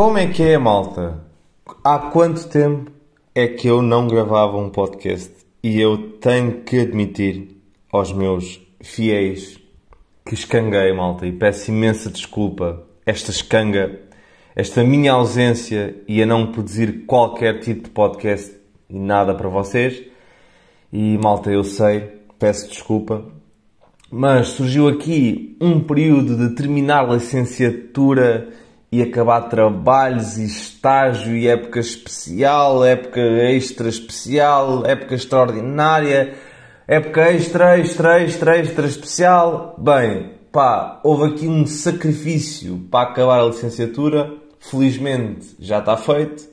Como é que é, malta? Há quanto tempo é que eu não gravava um podcast? E eu tenho que admitir aos meus fiéis que escanguei, malta, e peço imensa desculpa. Esta escanga, esta minha ausência e a não produzir qualquer tipo de podcast e nada para vocês. E, malta, eu sei, peço desculpa, mas surgiu aqui um período de terminar licenciatura e acabar trabalhos e estágio e época especial, época extra especial, época extraordinária, época extra, extra, extra, extra especial. Bem, pá, houve aqui um sacrifício para acabar a licenciatura. Felizmente já está feito.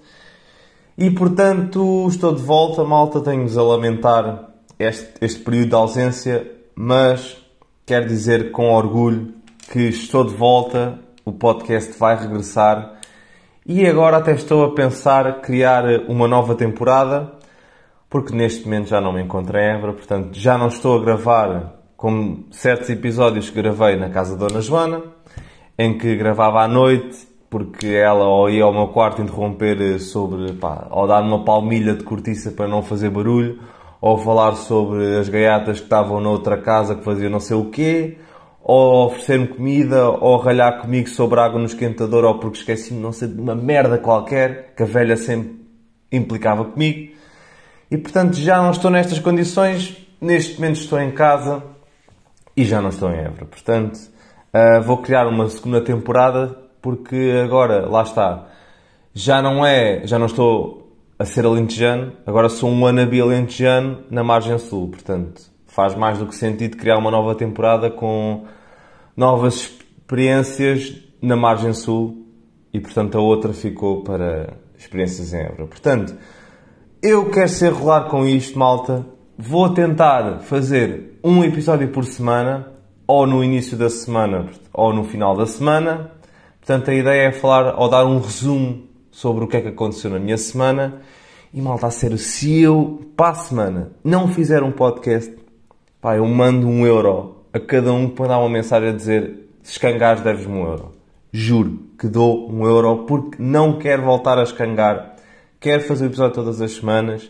E portanto estou de volta, malta. Tenho-vos a lamentar este, este período de ausência, mas quero dizer com orgulho que estou de volta o podcast vai regressar. E agora até estou a pensar criar uma nova temporada, porque neste momento já não me encontro em Évora, portanto já não estou a gravar como certos episódios que gravei na casa da Dona Joana, em que gravava à noite, porque ela ou ia ao meu quarto interromper sobre, pá, ou dar uma palmilha de cortiça para não fazer barulho, ou falar sobre as gaiatas que estavam noutra casa que faziam não sei o quê, ou oferecer-me comida, ou ralhar comigo sobre água no esquentador, ou porque esqueci-me, não sei, de uma merda qualquer, que a velha sempre implicava comigo. E portanto já não estou nestas condições, neste momento estou em casa e já não estou em Évora. Portanto, uh, vou criar uma segunda temporada, porque agora, lá está, já não é, já não estou a ser alentejano, agora sou um wannabe alentejano na margem sul, portanto, faz mais do que sentido criar uma nova temporada com novas experiências na margem sul e, portanto, a outra ficou para experiências em Évora. Portanto, eu quero ser rolar com isto, malta. Vou tentar fazer um episódio por semana, ou no início da semana, ou no final da semana. Portanto, a ideia é falar ou dar um resumo sobre o que é que aconteceu na minha semana. E malta, a sério, se eu, para a semana, não fizer um podcast, pá, eu mando um euro a cada um para dar uma mensagem a dizer se escangares deves-me um euro. Juro que dou um euro porque não quero voltar a escangar. Quero fazer o episódio todas as semanas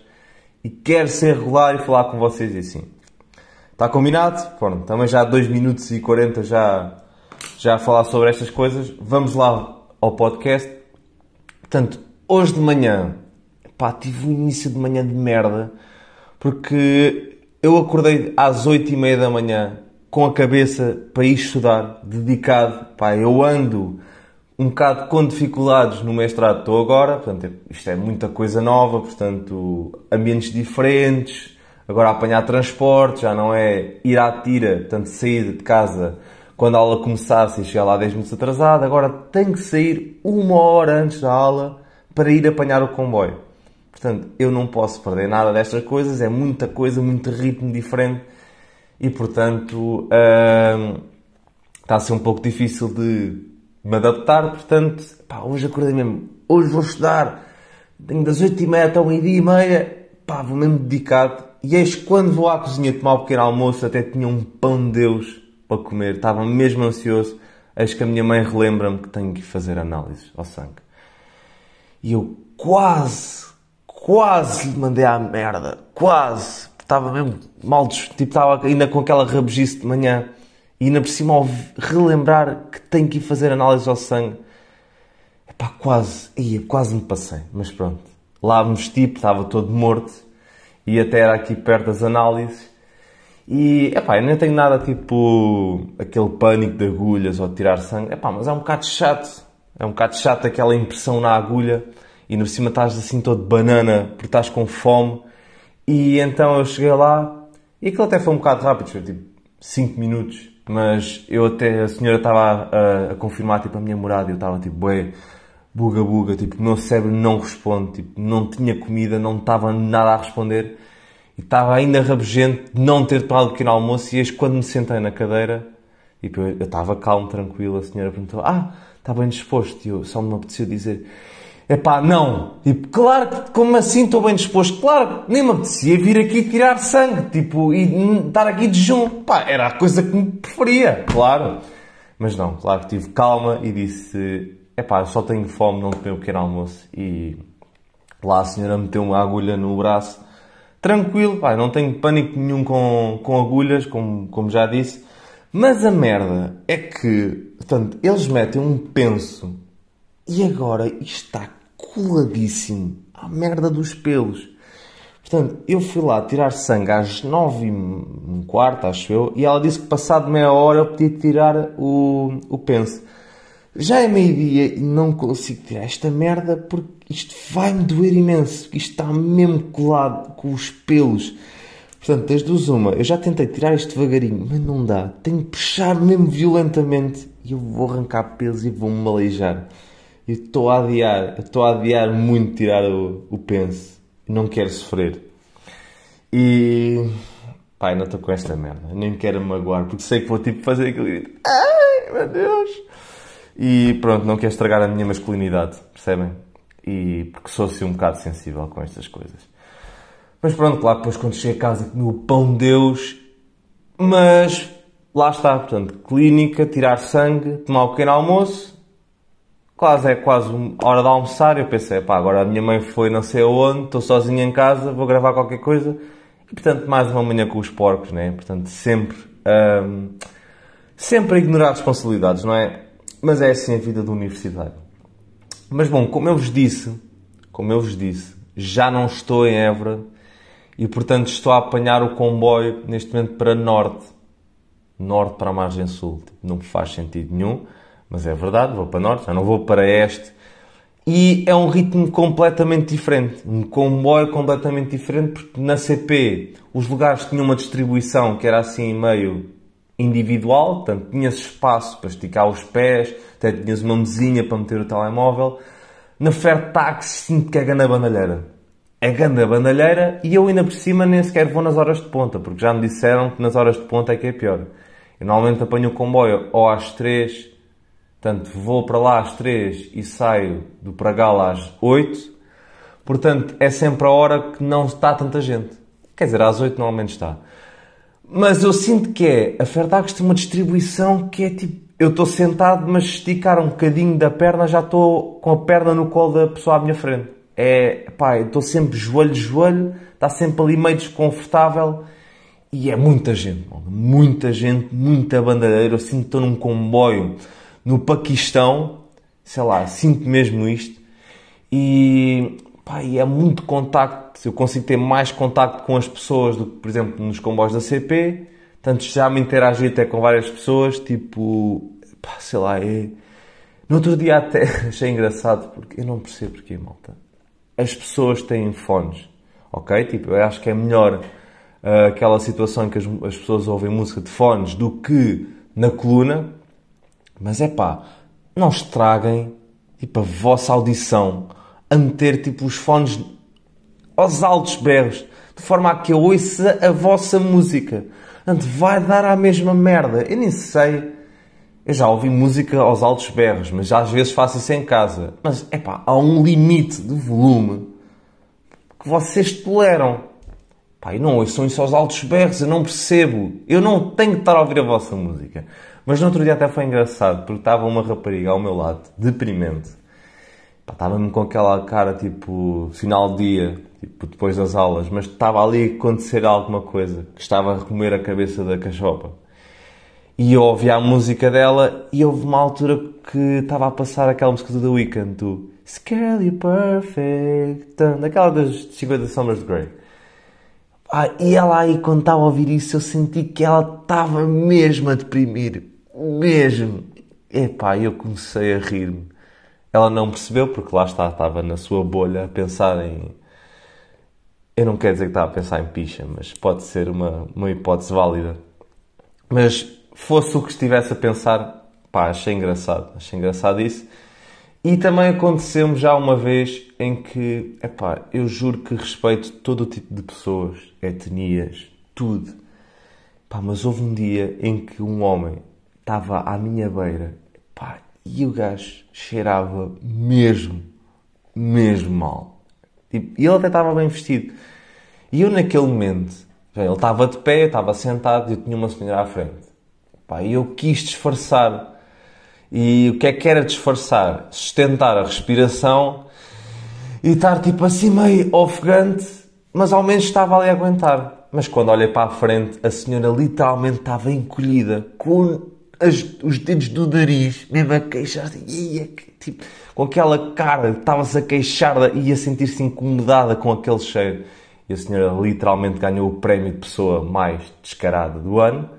e quero ser regular e falar com vocês e assim. Está combinado? Pronto, também já há 2 minutos e 40 já, já a falar sobre estas coisas. Vamos lá ao podcast. Portanto, hoje de manhã, pá, tive um início de manhã de merda porque eu acordei às 8 e meia da manhã com a cabeça para ir estudar, dedicado. Pá, eu ando um bocado com dificuldades no mestrado. Estou agora, portanto, isto é muita coisa nova, portanto, ambientes diferentes, agora apanhar transporte, já não é ir à tira, portanto, sair de casa quando a aula começasse e chegar lá 10 minutos atrasado, agora tenho que sair uma hora antes da aula para ir apanhar o comboio. Portanto, eu não posso perder nada destas coisas, é muita coisa, muito ritmo diferente e portanto uh, está a ser um pouco difícil de me adaptar. Portanto, pá, hoje acordei mesmo, hoje vou estudar, tenho das 8h30 até 1h30 e meia, pá, vou mesmo dedicado. E eis quando vou à cozinha tomar um pequeno almoço, até tinha um pão de Deus para comer, estava mesmo ansioso. Eis que a minha mãe relembra-me que tenho que fazer análises ao sangue. E eu quase, quase lhe mandei à merda. Quase estava mesmo mal, tipo, estava ainda com aquela rabugice de manhã e ainda por cima ao relembrar que tenho que ir fazer análise ao sangue. Epá, quase, ia, quase me passei, mas pronto. Lá me vesti, estava todo morto e até era aqui perto das análises. E, epá, eu nem tenho nada tipo aquele pânico de agulhas ou de tirar sangue. Epá, mas é um bocado chato. É um bocado chato aquela impressão na agulha e por cima estás assim todo banana porque estás com fome e então eu cheguei lá e aquilo até foi um bocado rápido, foi tipo 5 minutos. Mas eu até, a senhora estava a, a, confirmar tipo a minha morada e eu estava tipo, bué, buga buga, tipo, meu cérebro não responde, tipo, não tinha comida, não estava nada a responder e estava ainda rabugento de não ter tomado o pequeno almoço e eis quando me sentei na cadeira, tipo, eu estava calmo, tranquilo, a senhora perguntou, ah, está bem disposto? E eu só me apeteceu dizer, Epá, não. Tipo, claro que, como assim estou bem disposto? Claro, nem me apetecia vir aqui tirar sangue, tipo, e estar aqui de junto. Pá, era a coisa que me preferia, claro. Mas não, claro que tive calma e disse, é pá, só tenho fome, não tomei o pequeno almoço. E lá a senhora meteu uma agulha no braço. Tranquilo, pá, não tenho pânico nenhum com, com agulhas, como, como já disse. Mas a merda é que, portanto, eles metem um penso e agora isto está coladíssimo à merda dos pelos. Portanto, eu fui lá tirar sangue às nove e um quarto, acho eu, e ela disse que passado meia hora eu podia tirar o, o penso. Já é meio-dia e não consigo tirar esta merda porque isto vai-me doer imenso. Isto está mesmo colado com os pelos. Portanto, das duas uma, eu já tentei tirar isto devagarinho, mas não dá. Tenho que puxar mesmo violentamente e eu vou arrancar pelos e vou-me aleijar. Eu estou a adiar, estou a adiar muito tirar o, o penso não quero sofrer. E. Pai, não estou com esta merda. Nem quero magoar, porque sei que vou tipo fazer aquilo e Ai, meu Deus! E pronto, não quero estragar a minha masculinidade, percebem? E porque sou assim um bocado sensível com estas coisas. Mas pronto, claro, depois quando cheguei a casa comi o pão de Deus. Mas lá está, portanto, clínica, tirar sangue, tomar o pequeno almoço quase é quase hora de almoçar. Eu pensei, pá, agora a minha mãe foi não sei aonde, estou sozinho em casa, vou gravar qualquer coisa. E portanto, mais uma manhã com os porcos, né? Portanto, sempre, hum, sempre a ignorar responsabilidades, não é? Mas é assim a vida do universitário. Mas bom, como eu vos disse, como eu vos disse, já não estou em Évora e portanto estou a apanhar o comboio neste momento para norte. Norte para a margem sul. Não faz sentido nenhum mas é verdade, vou para norte, já não vou para este. E é um ritmo completamente diferente, um comboio completamente diferente, porque na CP os lugares tinham uma distribuição que era assim meio individual, portanto tinhas espaço para esticar os pés, até tinhas uma mesinha para meter o telemóvel. Na Fairtax sinto que é ganda bandalheira. É ganda bandalheira e eu ainda por cima nem sequer vou nas horas de ponta, porque já me disseram que nas horas de ponta é que é pior. Eu normalmente apanho o comboio ou às 3 Portanto, vou para lá às 3 e saio do Pragal às 8. Portanto, é sempre a hora que não está tanta gente. Quer dizer, às 8 normalmente está. Mas eu sinto que é, a Ferdax tem uma distribuição que é tipo, eu estou sentado, mas esticar um bocadinho da perna, já estou com a perna no colo da pessoa à minha frente. É, pá, estou sempre joelho, joelho, está sempre ali meio desconfortável e é muita gente, muita gente, muita bandeireira. Eu sinto que estou num comboio no Paquistão, sei lá, sinto mesmo isto. E, pá, e é muito contacto. Eu consigo ter mais contacto com as pessoas do que, por exemplo, nos comboios da CP. Tanto já me interagi até com várias pessoas, tipo, pá, sei lá, é... No outro dia até achei engraçado, porque eu não percebo porquê, malta. As pessoas têm fones, ok? Tipo, eu acho que é melhor uh, aquela situação em que as, as pessoas ouvem música de fones do que na coluna, mas é pá, não estraguem tipo, a vossa audição a meter tipo, os fones aos altos berros, de forma a que eu ouça a vossa música. Portanto, vai dar a mesma merda. Eu nem sei. Eu já ouvi música aos altos berros, mas já às vezes faço isso em casa. Mas, é pá, há um limite de volume que vocês toleram. Pá, e não ouçam isso aos altos berros, eu não percebo. Eu não tenho que estar a ouvir a vossa música. Mas no outro dia até foi engraçado, porque estava uma rapariga ao meu lado, deprimente. Estava-me com aquela cara tipo final de dia, tipo depois das aulas, mas estava ali a acontecer alguma coisa, que estava a comer a cabeça da cachopa. E eu ouvia a música dela e houve uma altura que estava a passar aquela música do The Weeknd, do Scarly Perfect, daquela das 50 Summers Grey. Ah, e ela aí, quando estava a ouvir isso, eu senti que ela estava mesmo a deprimir mesmo. Epá, eu comecei a rir-me. Ela não percebeu porque lá está, estava na sua bolha a pensar em. Eu não quero dizer que estava a pensar em picha, mas pode ser uma, uma hipótese válida. Mas fosse o que estivesse a pensar, pá, achei engraçado. Achei engraçado isso. E também aconteceu-me já uma vez em que, epá, eu juro que respeito todo o tipo de pessoas, etnias, tudo. Pá, mas houve um dia em que um homem estava à minha beira pá, e o gajo cheirava mesmo, mesmo mal. Tipo, e ele até estava bem vestido. E eu, naquele momento, ele estava de pé, eu estava sentado e eu tinha uma senhora à frente. Pá, e eu quis disfarçar. E o que é que era disfarçar? Sustentar a respiração e estar tipo assim meio ofegante, mas ao menos estava ali a aguentar. Mas quando olhei para a frente, a senhora literalmente estava encolhida, com as, os dedos do nariz, mesmo a queixar, ia, tipo, com aquela cara, estava-se a queixar e a sentir-se incomodada com aquele cheiro. E a senhora literalmente ganhou o prémio de pessoa mais descarada do ano.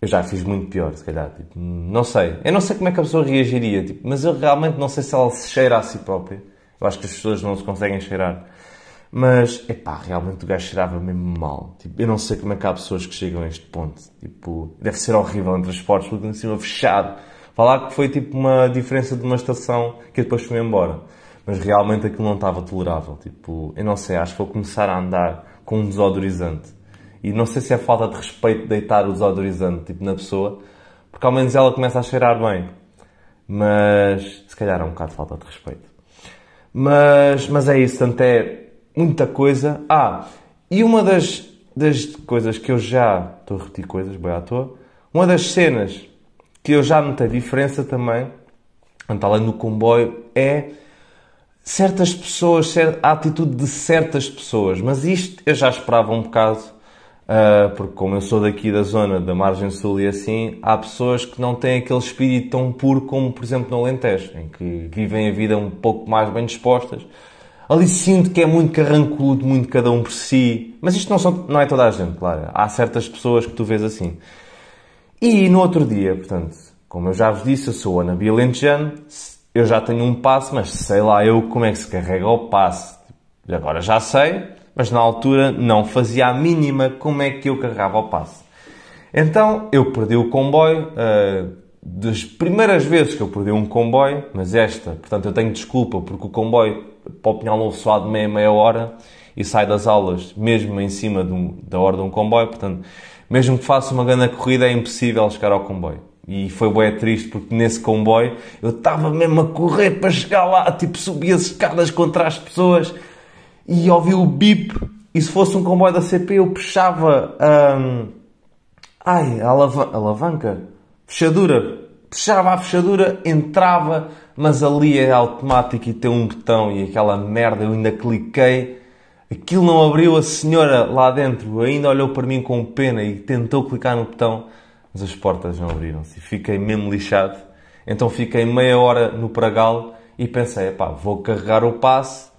Eu já fiz muito pior, se calhar. Tipo, não sei. Eu não sei como é que a pessoa reagiria, tipo, mas eu realmente não sei se ela se cheira a si própria. Eu acho que as pessoas não se conseguem cheirar. Mas, epá, realmente o gajo cheirava mesmo mal. Tipo, eu não sei como é que há pessoas que chegam a este ponto. Tipo, deve ser horrível em transportes, porque em cima fechado. Falar que foi tipo uma diferença de uma estação que depois fui embora. Mas realmente aquilo não estava tolerável. Tipo, eu não sei, acho que vou começar a andar com um desodorizante. E não sei se é falta de respeito deitar o desodorizante tipo, na pessoa, porque ao menos ela começa a cheirar bem. Mas se calhar é um bocado de falta de respeito. Mas, mas é isso, tanto é muita coisa. Ah, e uma das, das coisas que eu já. Estou a repetir coisas, bem à toa. Uma das cenas que eu já notei diferença também, além do comboio, é certas pessoas, a atitude de certas pessoas. Mas isto eu já esperava um bocado Uh, porque como eu sou daqui da zona da margem sul e assim, há pessoas que não têm aquele espírito tão puro como, por exemplo, no Alentejo, em que vivem a vida um pouco mais bem dispostas. Ali sinto que é muito carrancudo, muito cada um por si. Mas isto não, são, não é toda a gente, claro. Há certas pessoas que tu vês assim. E no outro dia, portanto, como eu já vos disse, eu sou Ana Lentejano, eu já tenho um passo, mas sei lá eu como é que se carrega o passo. Agora já sei, mas na altura não fazia a mínima como é que eu carregava o passe. Então eu perdi o comboio, uh, das primeiras vezes que eu perdi um comboio, mas esta, portanto eu tenho desculpa porque o comboio para o Pinhal Novo só há de meia, meia hora e sai das aulas mesmo em cima um, da hora de um comboio, portanto, mesmo que faça uma grande corrida é impossível chegar ao comboio. E foi bem triste porque nesse comboio eu estava mesmo a correr para chegar lá, tipo subia as escadas contra as pessoas e ouvi o bip. E se fosse um comboio da CP, eu puxava. Um, ai, a alavanca, alavanca? Fechadura. Puxava a fechadura, entrava, mas ali é automático e tem um botão e aquela merda eu ainda cliquei. Aquilo não abriu, a senhora lá dentro ainda olhou para mim com pena e tentou clicar no botão, mas as portas não abriram-se e fiquei mesmo lixado. Então fiquei meia hora no pragal e pensei, pá, vou carregar o passe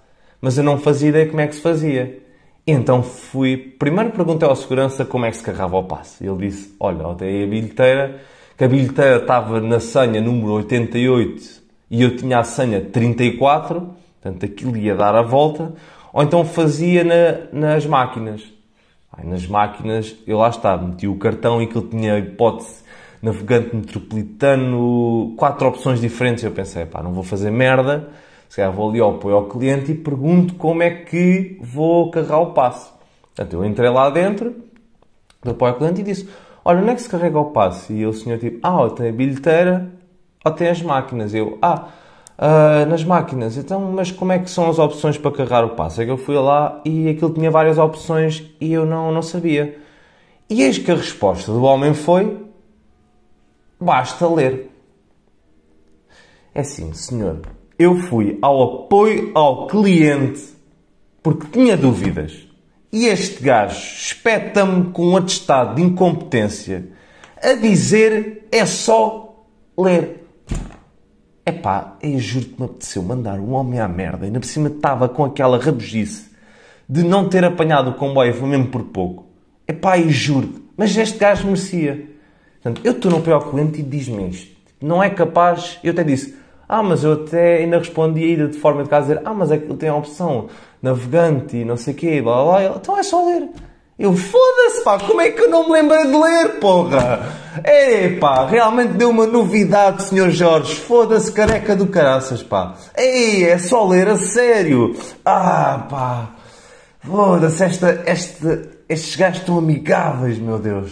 mas eu não fazia ideia como é que se fazia. Então fui, primeiro perguntei ao segurança como é que se carregava o passe. Ele disse, olha, eu tenho a bilheteira, que a bilheteira estava na senha número 88 e eu tinha a senha 34, portanto aquilo ia dar a volta, ou então fazia na, nas máquinas. Nas máquinas, eu lá estava, meti o cartão e que ele tinha hipótese navegante metropolitano, quatro opções diferentes. Eu pensei, pá, não vou fazer merda, se calhar vou ali ao apoio ao cliente e pergunto como é que vou carregar o passe. Portanto, eu entrei lá dentro do apoio ao cliente e disse, olha, onde é que se carrega o passe? E o senhor tipo, ah, tem a bilheteira ou tem as máquinas. Eu, ah, uh, nas máquinas. Então, mas como é que são as opções para carregar o passe? É que eu fui lá e aquilo tinha várias opções e eu não, não sabia. E eis que a resposta do homem foi, basta ler. É assim, senhor, eu fui ao apoio ao cliente porque tinha dúvidas. E este gajo espeta-me com um atestado de incompetência a dizer é só ler. Epá, eu juro que me apeteceu mandar um homem à merda. Ainda por cima estava com aquela rabugice de não ter apanhado o comboio, foi mesmo por pouco. Epá, eu juro Mas este gajo merecia. Portanto, eu estou no apoio ao cliente e diz-me isto. Não é capaz... Eu até disse, ah, mas eu até ainda respondi ainda de forma de casa dizer, ah, mas é que tem a opção navegante e não sei o quê, blá blá blá. Então é só ler. Eu foda-se, pá, como é que eu não me lembrei de ler, porra? Ei, pá, realmente deu uma novidade, Sr. Jorge. Foda-se, careca do caraças, pá. Ei, é só ler, a sério. Ah, pá. Foda-se, esta, esta, estes gajos estão amigáveis, meu Deus.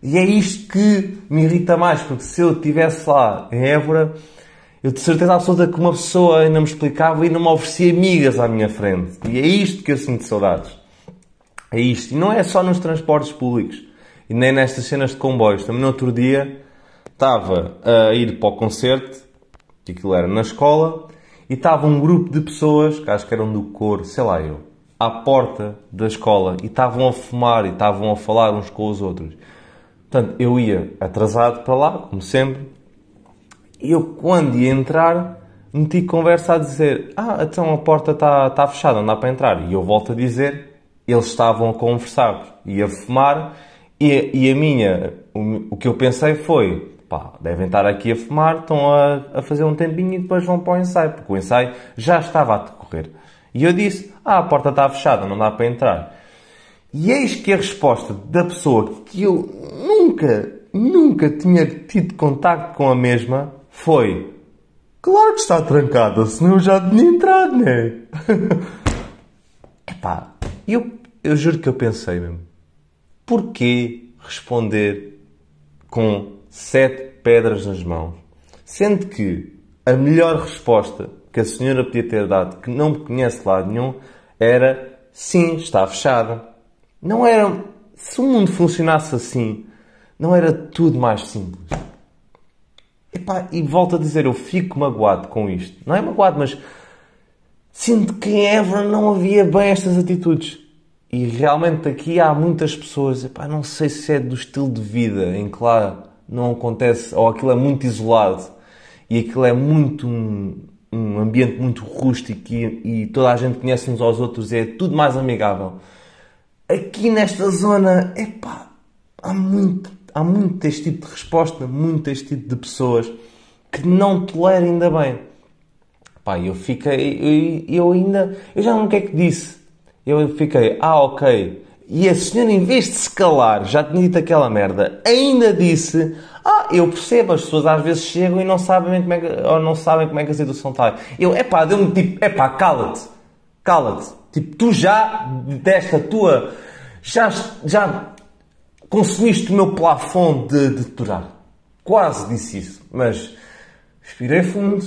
E é isto que me irrita mais, porque se eu estivesse lá em Évora, eu de certeza absoluta que uma pessoa ainda me explicava e não me oferecia amigas à minha frente. E é isto que eu sinto saudades. É isto. E não é só nos transportes públicos. E nem nestas cenas de comboios. Também no outro dia estava a ir para o concerto, que aquilo era na escola, e estava um grupo de pessoas, que acho que eram do coro, sei lá eu, à porta da escola e estavam a fumar e estavam a falar uns com os outros. Portanto, eu ia atrasado para lá, como sempre, eu, quando ia entrar, meti conversa a dizer: Ah, então a porta está tá fechada, não dá para entrar. E eu volto a dizer: Eles estavam a conversar e a fumar, e, e a minha, o, o, que eu pensei foi: Pá, devem estar aqui a fumar, estão a, a fazer um tempinho e depois vão para o ensaio, porque o ensaio já estava a decorrer. E eu disse: Ah, a porta está fechada, não dá para entrar. E eis que a resposta da pessoa que eu nunca, nunca tinha tido contacto com a mesma foi: Claro que está trancada, senão eu já tinha entrado, né? Epá, eu, eu juro que eu pensei mesmo: porquê responder com sete pedras nas mãos? Sendo que a melhor resposta que a senhora podia ter dado, que não me conhece de lado nenhum, era sim, está fechada. Não era. Se o mundo funcionasse assim, não era tudo mais simples. Epá, e volto a dizer, eu fico magoado com isto. Não é magoado, mas sinto que em Évora não havia bem estas atitudes. E realmente aqui há muitas pessoas, epá, não sei se é do estilo de vida em que lá não acontece, ou aquilo é muito isolado e aquilo é muito um, um ambiente muito rústico e, e, toda a gente conhece uns aos outros é tudo mais amigável. Aqui nesta zona, epá, há muito há muito este tipo de resposta, muito este tipo de pessoas que não toleram ainda bem. Pá, eu fiquei, eu, eu ainda, eu já não o que é que disse. Eu fiquei, ah, ok. E a senhora, em vez de se calar, já tinha dito aquela merda, ainda disse, ah, eu percebo, as pessoas às vezes chegam e não sabem como é que, ou não sabem como é que a situação está. Eu, é pá, deu-me tipo, é pá, cala-te, cala-te. Tipo, tu já desta tua, já, já consumiste o meu plafond de, de. Quase disse isso, mas respirei fundo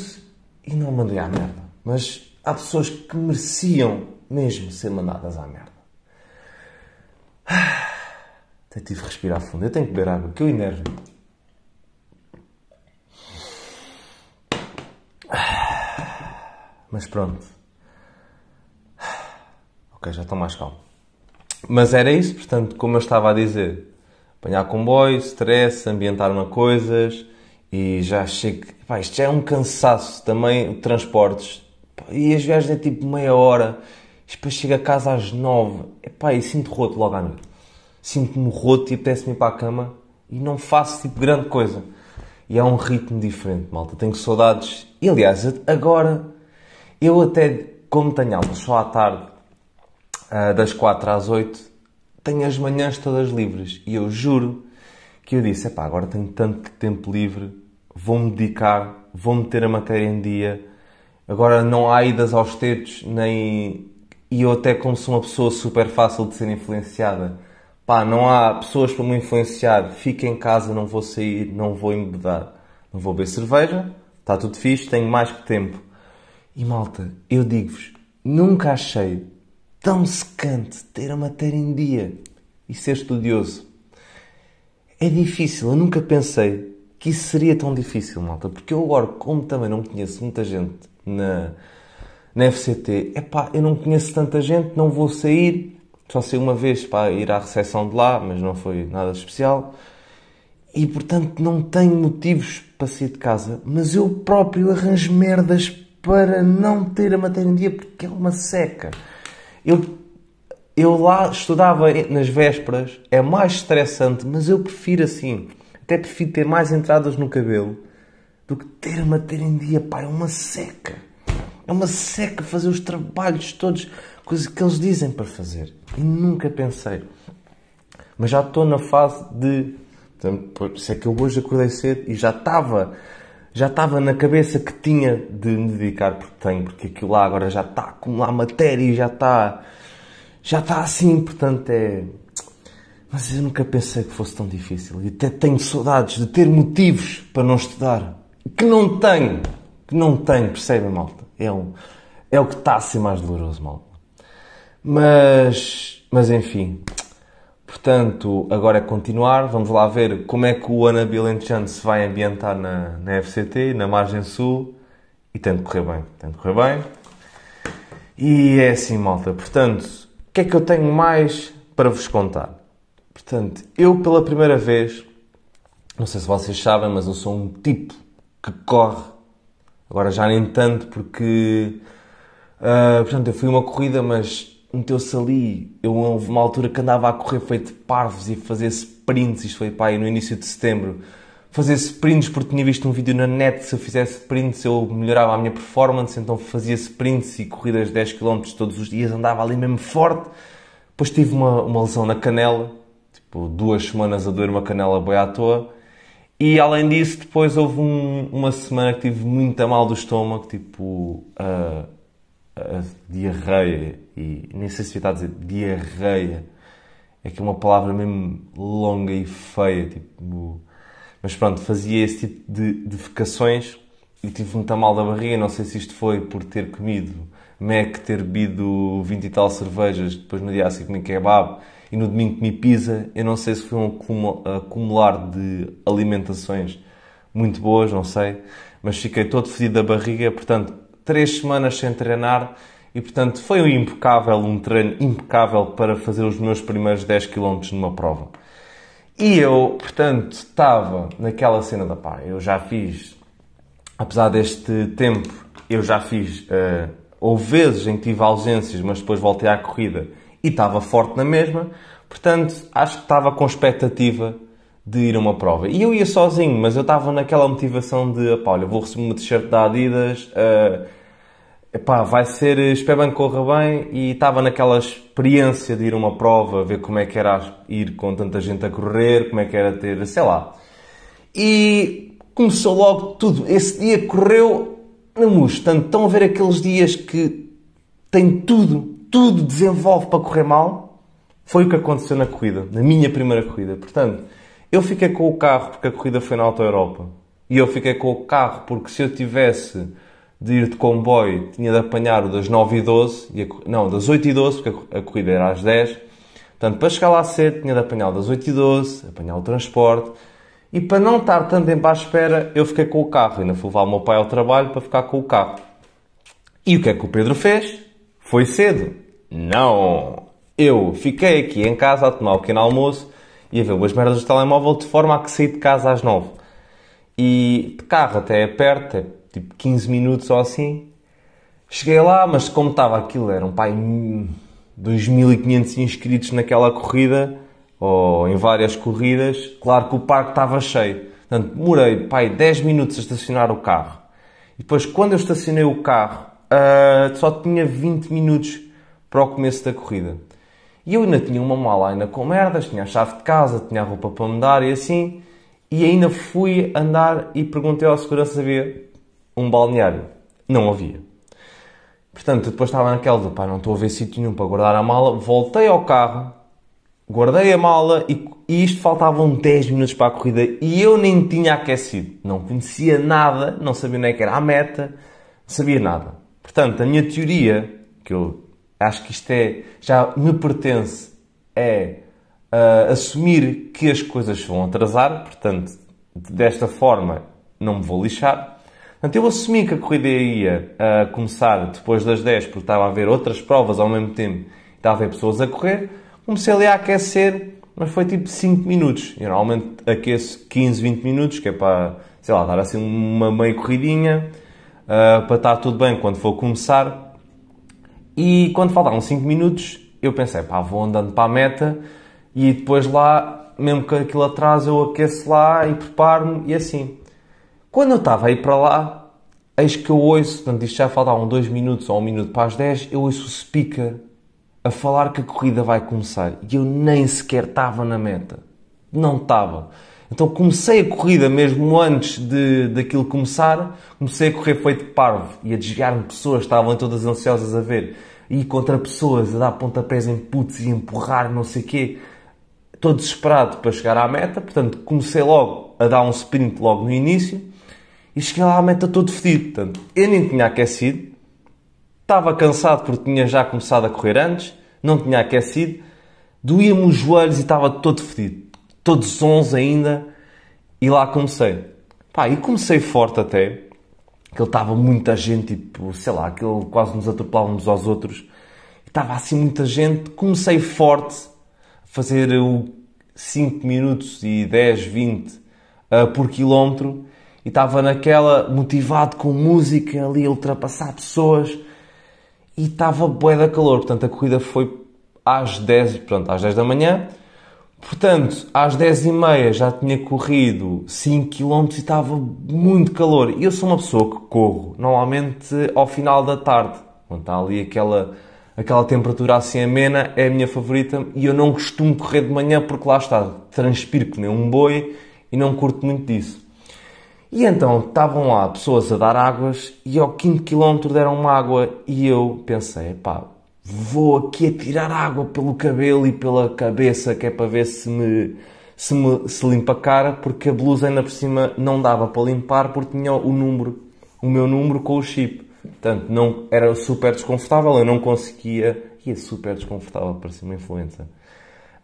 e não mandei à merda. Mas há pessoas que mereciam mesmo ser mandadas à merda. Até tive que respirar fundo. Eu tenho que beber água, que eu enervo. Mas pronto. Ok, já estou mais calmo. Mas era isso, portanto, como eu estava a dizer, apanhar comboio, stress, ambientar-me a coisas e já chego. Pá, isto já é um cansaço também, transportes. Pá, e as viagens é tipo meia hora, e depois chego a casa às nove. Epá, e sinto roto logo à noite. Sinto-me roto e apetece-me ir para a cama e não faço tipo grande coisa. E é um ritmo diferente, malta. Tenho saudades. E aliás, agora eu até, como tenho aulas só à tarde, ah, das quatro às oito, tenho as manhãs todas livres. E eu juro que eu disse: epá, agora tenho tanto tempo livre, vou-me dedicar, vou meter a matéria em dia. Agora não há idas aos tetos, nem. E eu, até como sou uma pessoa super fácil de ser influenciada, pá, não há pessoas para me influenciar. Fico em casa, não vou sair, não vou embedar, não vou beber cerveja, está tudo fixe, tenho mais que tempo. E malta, eu digo-vos, nunca achei tão secante ter a matéria em dia e ser estudioso. É difícil, eu nunca pensei que isso seria tão difícil, malta, porque eu agora, como também não conheço muita gente na, na FCT, é pá, eu não conheço tanta gente, não vou sair, só saí uma vez para ir à recepção de lá, mas não foi nada especial. E portanto não tenho motivos para sair de casa, mas eu próprio arranjo merdas para não ter a matéria em dia porque é uma seca. Eu, eu lá estudava nas vésperas, é mais estressante, mas eu prefiro assim. Até prefiro ter mais entradas no cabelo do que ter a matéria em dia. Pá, é uma seca. É uma seca fazer os trabalhos todos, coisas que eles dizem para fazer. E nunca pensei. Mas já estou na fase de. Por isso é que eu hoje acordei cedo e já estava já estava na cabeça que tinha de me dedicar porque tenho, porque aquilo lá agora já está a acumular matéria e já está, já está assim, portanto é. Mas eu nunca pensei que fosse tão difícil e até tenho saudades de ter motivos para não estudar. Que não tenho, que não tenho, percebem, malta? É, um, é o que está a ser mais doloroso, malta. Mas, mas enfim, Portanto, agora é continuar. Vamos lá ver como é que o Anabil Chan se vai ambientar na, na FCT, na margem sul. E tem de correr bem. Tem de correr bem. E é assim, malta. Portanto, o que é que eu tenho mais para vos contar? Portanto, eu pela primeira vez, não sei se vocês sabem, mas eu sou um tipo que corre. Agora já nem tanto, porque. Uh, portanto, eu fui uma corrida, mas meteu-se ali. Eu houve uma altura que andava a correr feito parvos e fazer sprints. Isto foi pá, no início de setembro. Fazer sprints porque tinha visto um vídeo na net. Se eu fizesse sprints, eu melhorava a minha performance. Então fazia sprints e corridas de 10 km todos os dias. Andava ali mesmo forte. Depois tive uma, uma lesão na canela. Tipo, duas semanas a doer uma canela boi à toa. E além disso, depois houve um, uma semana que tive muito mal do estômago. Tipo, uh, a diarreia, e nem sei se a dizer diarreia, é que é uma palavra mesmo longa e feia, tipo, mas pronto, fazia esse tipo de defecações e tive muito mal da barriga, não sei se isto foi por ter comido Mac, ter bebido 20 e tal cervejas, depois no dia a seguir comi kebab e no domingo comi pizza, eu não sei se foi um acumular de alimentações muito boas, não sei, mas fiquei todo fedido da barriga, portanto três semanas sem treinar e, portanto, foi um impecável, um treino impecável para fazer os meus primeiros 10 km numa prova. E eu, portanto, estava naquela cena da pá, eu já fiz, apesar deste tempo, eu já fiz, uh, houve vezes em que tive ausências, mas depois voltei à corrida e estava forte na mesma, portanto, acho que estava com expectativa de ir a uma prova. E eu ia sozinho, mas eu estava naquela motivação de, pá, olha, vou receber uma t-shirt da Adidas, uh, epá, vai ser, espero bem que corra bem e estava naquela experiência de ir a uma prova, ver como é que era ir com tanta gente a correr, como é que era ter, sei lá. E começou logo tudo. Esse dia correu na mus. Portanto, estão a ver aqueles dias que tem tudo, tudo desenvolve para correr mal. Foi o que aconteceu na corrida, na minha primeira corrida. Portanto, eu fiquei com o carro porque a corrida foi na Auto Europa. E eu fiquei com o carro porque se eu tivesse de ir de comboio tinha de apanhar o das 9 e 12, e a, não, das 8 e 12, porque a, a, corrida era às 10. Portanto, para chegar lá cedo tinha de apanhar o das 8 e 12, apanhar o transporte. E para não estar tanto tempo à espera, eu fiquei com o carro. Ainda fui levar o meu pai ao trabalho para ficar com o carro. E o que é que o Pedro fez? Foi cedo? Não! Eu fiquei aqui em casa a tomar o pequeno almoço e a ver umas merdas do telemóvel de forma a que saí de casa às 9. E de carro até é perto, tipo 15 minutos ou assim. Cheguei lá, mas como estava aquilo, eram pai 2.500 inscritos naquela corrida, ou em várias corridas, claro que o parque estava cheio. Portanto, demorei, pai, 10 minutos a estacionar o carro. E depois, quando eu estacionei o carro, uh, só tinha 20 minutos para o começo da corrida. E eu ainda tinha uma mala ainda com merdas, tinha a chave de casa, tinha a roupa para mudar e assim. E ainda fui andar e perguntei ao segurança se havia um balneário. Não havia. Portanto, depois estava naquela de pá, não estou a ver sítio nenhum para guardar a mala. Voltei ao carro, guardei a mala e, e isto faltavam 10 minutos para a corrida e eu nem tinha aquecido. Não conhecia nada, não sabia nem que era a meta, não sabia nada. Portanto, a minha teoria, que eu acho que isto é, já me pertence, é uh, assumir que as coisas vão atrasar. Portanto, desta forma, não me vou lixar. Portanto, eu assumi que a corrida ia uh, começar depois das 10, porque estava a haver outras provas ao mesmo tempo, estava a haver pessoas a correr. Comecei ali a aquecer, mas foi tipo 5 minutos. Eu normalmente aqueço 15, 20 minutos, que é para, sei lá, dar assim uma meia corridinha, uh, para estar tudo bem quando for começar. E quando faltavam 5 minutos, eu pensei, pá, vou andando para a meta e depois lá, mesmo que aquilo atrás, eu aqueço lá e preparo-me e assim. Quando eu estava a ir para lá, eis que eu ouço, portanto, isto já faltavam dois minutos ou um minuto para as 10, eu ouço o speaker a falar que a corrida vai começar e eu nem sequer estava na meta. Não estava. Então comecei a corrida mesmo antes de, daquilo começar, comecei a correr feito parvo e a desviar-me pessoas, estavam todas ansiosas a ver, e contra pessoas, a dar pontapés em putos e empurrar, não sei o quê. Estou desesperado para chegar à meta, portanto comecei logo a dar um sprint logo no início e cheguei lá à meta todo fedido. Portanto, eu nem tinha aquecido, estava cansado porque tinha já começado a correr antes, não tinha aquecido, doía-me os joelhos e estava todo fedido, todos sons ainda, e lá comecei. Pá, e comecei forte até, que ele estava muita gente, tipo, sei lá, que ele quase nos atropelava uns aos outros, estava assim muita gente, comecei forte, a fazer o 5 minutos e 10, 20 uh, por quilómetro, e estava naquela, motivado com música, ali a ultrapassar pessoas, e estava bué da calor, portanto a corrida foi às 10, pronto, às 10 da manhã, portanto às 10 e meia já tinha corrido 5 km e estava muito calor. E eu sou uma pessoa que corro, normalmente ao final da tarde, quando está ali aquela, aquela temperatura assim amena, é a minha favorita. E eu não costumo correr de manhã porque lá está, transpiro que nem um boi e não curto muito disso. E então estavam lá pessoas a dar águas e ao quinto quilómetro deram uma água e eu pensei, pá, vou aqui a tirar água pelo cabelo e pela cabeça que é para ver se me, se me se limpa a cara porque a blusa ainda por cima não dava para limpar porque tinha o número, o meu número com o chip. Portanto, não, era super desconfortável, eu não conseguia. Ia super desconfortável, parecia uma influenza.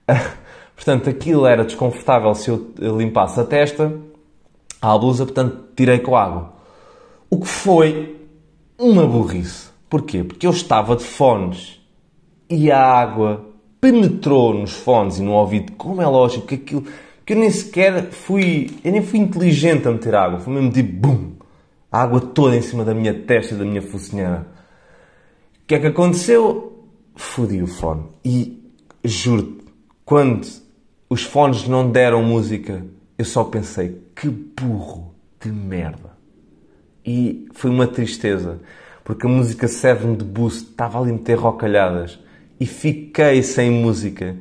Portanto, aquilo era desconfortável se eu limpasse a testa à blusa, portanto tirei com água. O que foi uma burrice. Porquê? Porque eu estava de fones e a água penetrou nos fones e no ouvido, como é lógico que aquilo. que eu nem sequer fui. eu nem fui inteligente a meter água. Foi mesmo tipo BUM! A água toda em cima da minha testa, da minha focinheira. O que é que aconteceu? Fodi o fone. E juro-te, quando os fones não deram música, eu só pensei, que burro de merda. E foi uma tristeza, porque a música serve-me de boost, estava ali a meter rocalhadas e fiquei sem música.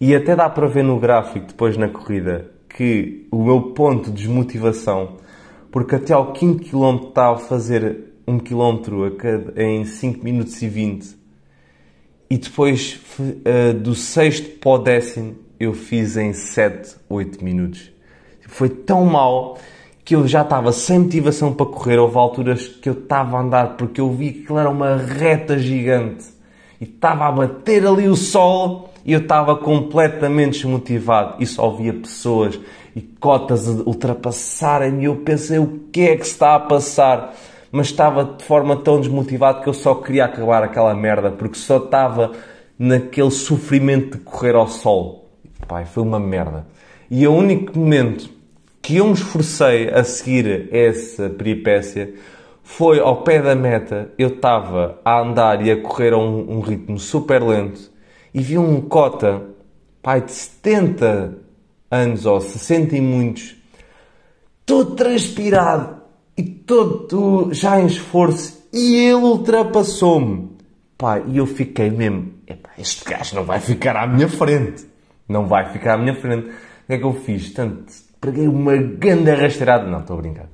E até dá para ver no gráfico, depois na corrida, que o meu ponto de desmotivação, porque até ao quinto quilómetro estava a fazer um quilómetro em 5 minutos e 20, e depois uh, do sexto para o décimo eu fiz em 7, 8 minutos. Foi tão mal que eu já estava sem motivação para correr. Houve alturas que eu estava a andar porque eu vi que aquilo era uma reta gigante e estava a bater ali o sol e eu estava completamente desmotivado. E só via pessoas e cotas ultrapassarem e eu pensei o que é que se está a passar? Mas estava de forma tão desmotivado que eu só queria acabar aquela merda porque só estava naquele sofrimento de correr ao sol. Pai, foi uma merda. E o único momento que eu me esforcei a seguir essa peripécia foi ao pé da meta. Eu estava a andar e a correr a um, um ritmo super lento e vi um cota, pai de 70 anos ou 60 e muitos, todo transpirado e todo já em esforço e ele ultrapassou-me. Pai, e eu fiquei mesmo, este gajo não vai ficar à minha frente. Não vai ficar à minha frente. O que é que eu fiz? Tanto preguei uma grande rasteirada. Não, estou a brincar.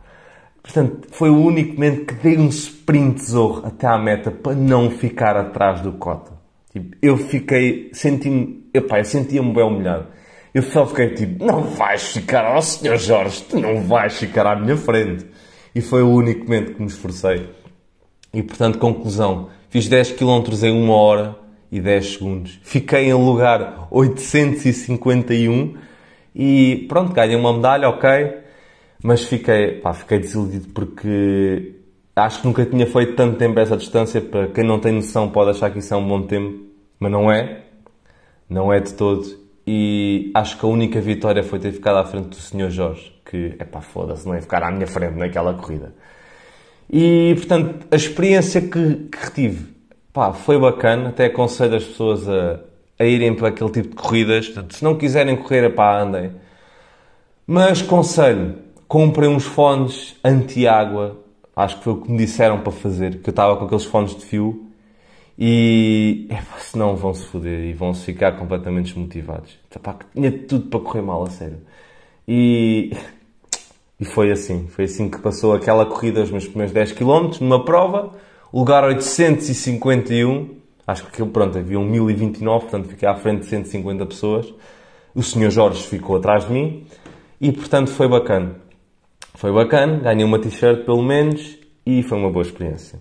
Portanto, foi o único momento que dei um sprint zorro até à meta para não ficar atrás do Cota. Tipo, eu fiquei, senti-me, epá, eu sentia-me bem humilhado. Eu só fiquei tipo, não vais ficar, ó Sr. Jorge, tu não vais ficar à minha frente. E foi o único momento que me esforcei. E portanto, conclusão, fiz 10 km em 1 hora e 10 segundos. Fiquei em lugar 851 e pronto, ganhei uma medalha, ok. Mas fiquei, pá, fiquei desiludido porque acho que nunca tinha feito tanto tempo essa distância. Para quem não tem noção pode achar que isso é um bom tempo, mas não é. Não é de todo. E acho que a única vitória foi ter ficado à frente do Sr. Jorge, que é pá, foda-se, não é ficar à minha frente naquela corrida. E portanto, a experiência que, que retive pá, foi bacana. Até aconselho as pessoas a, a irem para aquele tipo de corridas. Portanto, se não quiserem correr, pá, andem. Mas conselho, comprem uns fones anti-água. Acho que foi o que me disseram para fazer, que eu estava com aqueles fones de fio. E epá, senão vão-se foder e vão-se ficar completamente desmotivados. Epá, tinha tudo para correr mal, a sério. E, e foi assim. Foi assim que passou aquela corrida, os meus primeiros 10 km, numa prova, lugar 851 Acho que pronto, havia um 1029, portanto fiquei à frente de 150 pessoas. O senhor Jorge ficou atrás de mim e, portanto, foi bacana. Foi bacana, ganhei uma t-shirt pelo menos e foi uma boa experiência.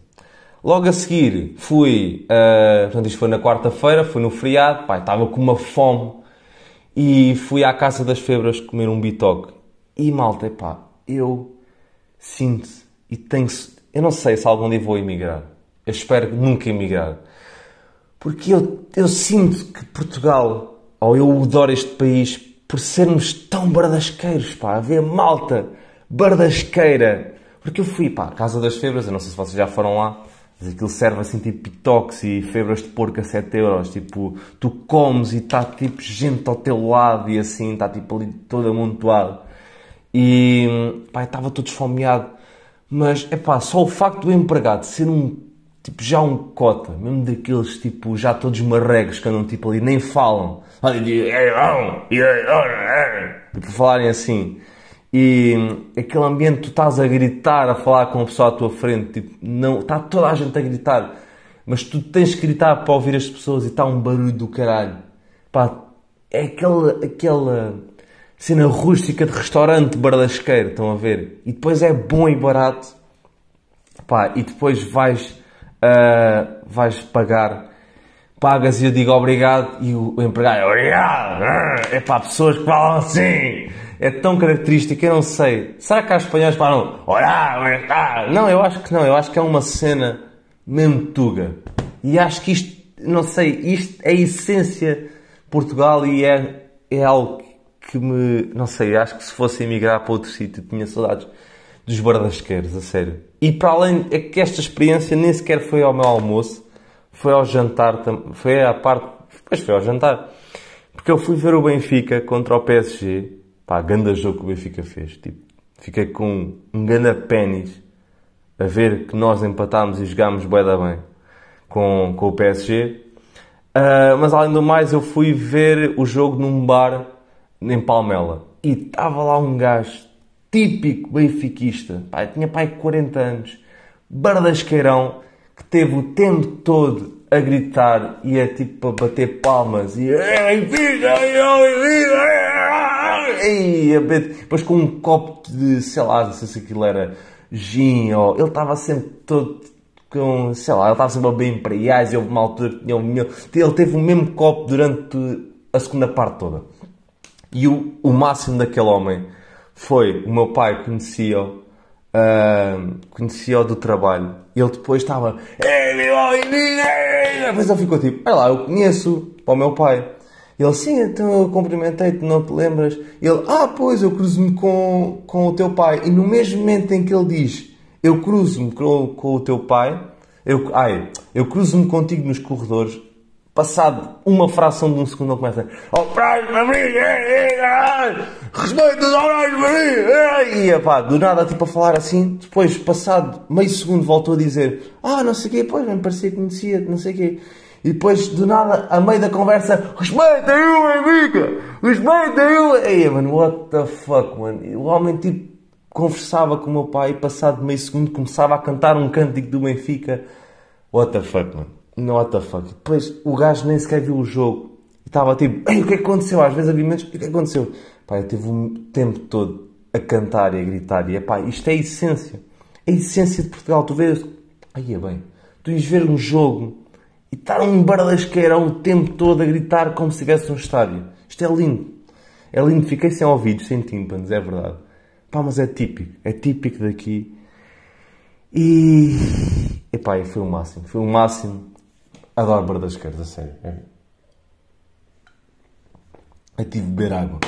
Logo a seguir fui, uh, portanto isto foi na quarta-feira, foi no feriado, pá, estava com uma fome e fui à Casa das Febras comer um bitoque. E malta, pá, eu sinto e tenho, eu não sei se algum dia vou emigrar. Eu espero nunca emigrar. Porque eu, eu sinto que Portugal, ou eu adoro este país por sermos tão bardasqueiros, pá, ver malta bardasqueira. Porque eu fui, pá, à Casa das Febras, eu não sei se vocês já foram lá, mas aquilo serve assim tipo pitox e febras de porco a 7 euros. Tipo, tu comes e está tipo gente ao teu lado e assim, está tipo ali todo amontoado. E pá, estava todo esfomeado. Mas é pá, só o facto do empregado ser um tipo já um cota, mesmo daqueles tipo já todos marregos que andam tipo ali, nem falam. Tipo, falarem assim. E aquele ambiente, tu estás a gritar, a falar com a pessoa à tua frente, tipo, não, está toda a gente a gritar, mas tu tens que gritar para ouvir as pessoas e está um barulho do caralho. Pá, é aquela, aquela cena rústica de restaurante bardasqueiro, estão a ver? E depois é bom e barato, pá, e depois vais, uh, vais pagar pagas e eu digo obrigado e o empregado obrigado. É para pessoas que falam assim é tão característica, eu não sei. Será que há espanhóis que falam olá, Não, eu acho que não. Eu acho que é uma cena mesmo tuga. E acho que isto, não sei, isto é a essência de Portugal e é, é algo que me, não sei, acho que se fosse emigrar para outro sítio tinha saudades dos bardasqueiros, a sério. E para além, é que esta experiência nem sequer foi ao meu almoço, foi ao jantar, foi à parte, depois foi ao jantar. Porque eu fui ver o Benfica contra o PSG Pá, ganda jogo que o Benfica fez. Tipo, fiquei com um ganda pênis a ver que nós empatámos e jogámos bué da bem com, com o PSG. Uh, ah, mas além do mais, eu fui ver o jogo num bar em Palmela. E estava lá um gajo típico benfiquista. Pá, tinha pai 40 anos. Bardasqueirão. Que teve o tempo todo a gritar e a tipo a bater palmas e Ei, depois com um copo de, sei lá, não sei se aquilo era gin ou... Ele estava sempre todo com, sei lá, ele estava sempre bem imperiais e houve uma altura que tinha um Ele teve o mesmo copo durante a segunda parte toda. E o, o máximo daquele homem foi, o meu pai conhecia-o, uh, conhecia-o do trabalho. Ele depois estava... Depois ele ficou tipo, olha lá, eu conheço, para o meu pai. Ele, sim, então eu cumprimentei-te, não te lembras? Ele, ah, pois, eu cruzo-me com, com o teu pai. E no mesmo momento em que ele diz, eu cruzo-me com, com o teu pai, eu, ai, eu cruzo-me contigo nos corredores, passado uma fração de um segundo, ele começa, oh, prazo, respeito os horários, Maria! E, pá, do nada, tipo, a falar assim, depois, passado meio segundo, voltou a dizer, ah, não sei o quê, pois, me parecia que conhecia, não sei o quê. E depois, do nada, a meio da conversa, respeita eu, amiga! Respeita eu! Ei, mano, what the fuck, mano? O homem, tipo, conversava com o meu pai e, passado meio segundo, começava a cantar um cântico do Benfica. What the fuck, mano? No, what the fuck? Depois, o gajo nem sequer viu o jogo. E estava tipo, ei, o que é que aconteceu? Às vezes havia momentos, o que é que aconteceu? Pá, eu tive um tempo todo a cantar e a gritar. E, pá, isto é a essência. É a essência de Portugal. Tu vês... Aí é bem. Tu ires ver um jogo e estar um bardasqueirão o tempo todo a gritar como se estivesse um estádio. Isto é lindo. É lindo. Fiquei sem ouvidos, sem tímpanos, é verdade. Pá, mas é típico. É típico daqui. E... Epá, foi o máximo. Foi o máximo. Adoro bardasqueiros, a sério. É. Eu tive de beber água.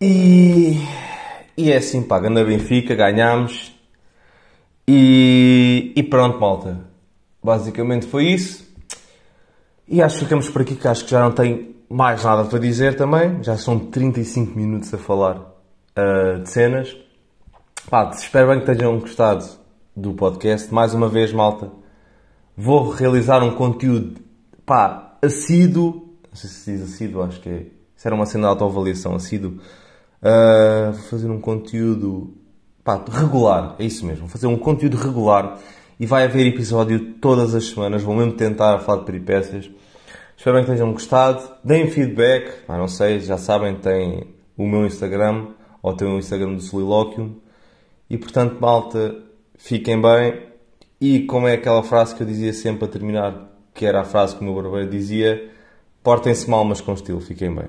E... E é assim, pá, ganda Benfica, ganhámos. E... E pronto, malta Basicamente foi isso. E acho que ficamos por aqui, que acho que já não tenho mais nada para dizer também. Já são 35 minutos a falar uh, de cenas. Pá, espero bem que tenham gostado do podcast. Mais uma vez, malta, vou realizar um conteúdo, pá, assíduo. Não sei se diz assíduo, acho que é. Isso era uma cena de autoavaliação, assíduo. Uh, vou fazer um conteúdo, pá, regular. É isso mesmo. Vou fazer um conteúdo regular e vai haver episódio todas as semanas. Vou mesmo tentar falar de peripécias. Espero bem que tenham gostado. Deem feedback. Não sei, já sabem, tem o meu Instagram ou tem o Instagram do Solilóquio. E portanto, malta, fiquem bem E como é aquela frase que eu dizia sempre a terminar, que era a frase que o meu barbeiro dizia: portem-se mal, mas com estilo, fiquem bem.